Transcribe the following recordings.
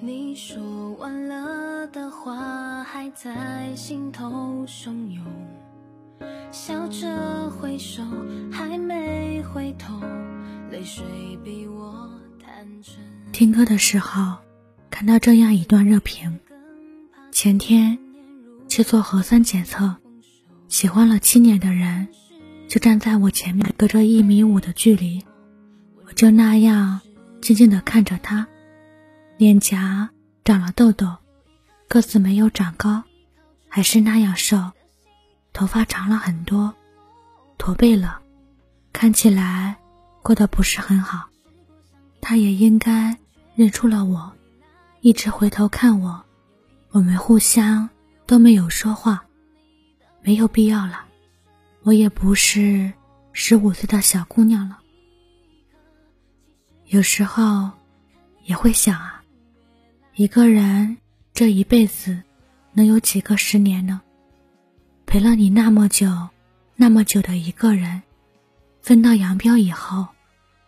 你说完了的话还在心头汹涌，笑着挥手，还没回头，泪水比我坦诚。听歌的时候，看到这样一段热评：前天去做核酸检测，喜欢了七年的人就站在我前面，隔着一米五的距离，我就那样静静地看着他。脸颊长了痘痘，个子没有长高，还是那样瘦，头发长了很多，驼背了，看起来过得不是很好。他也应该认出了我，一直回头看我，我们互相都没有说话，没有必要了。我也不是十五岁的小姑娘了，有时候也会想啊。一个人这一辈子能有几个十年呢？陪了你那么久，那么久的一个人，分道扬镳以后，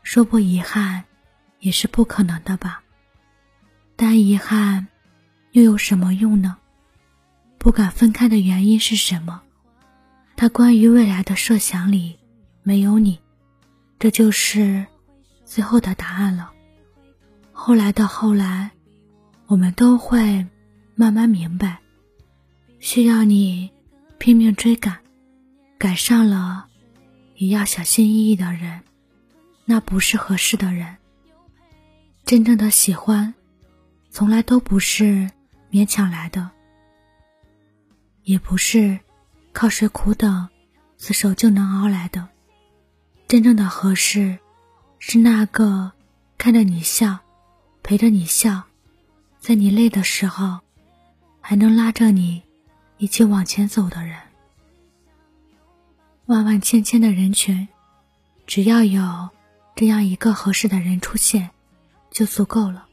说不遗憾也是不可能的吧？但遗憾又有什么用呢？不敢分开的原因是什么？他关于未来的设想里没有你，这就是最后的答案了。后来的后来。我们都会慢慢明白，需要你拼命追赶，赶上了也要小心翼翼的人，那不是合适的人。真正的喜欢，从来都不是勉强来的，也不是靠谁苦等死守就能熬来的。真正的合适，是那个看着你笑，陪着你笑。在你累的时候，还能拉着你一起往前走的人。万万千千的人群，只要有这样一个合适的人出现，就足够了。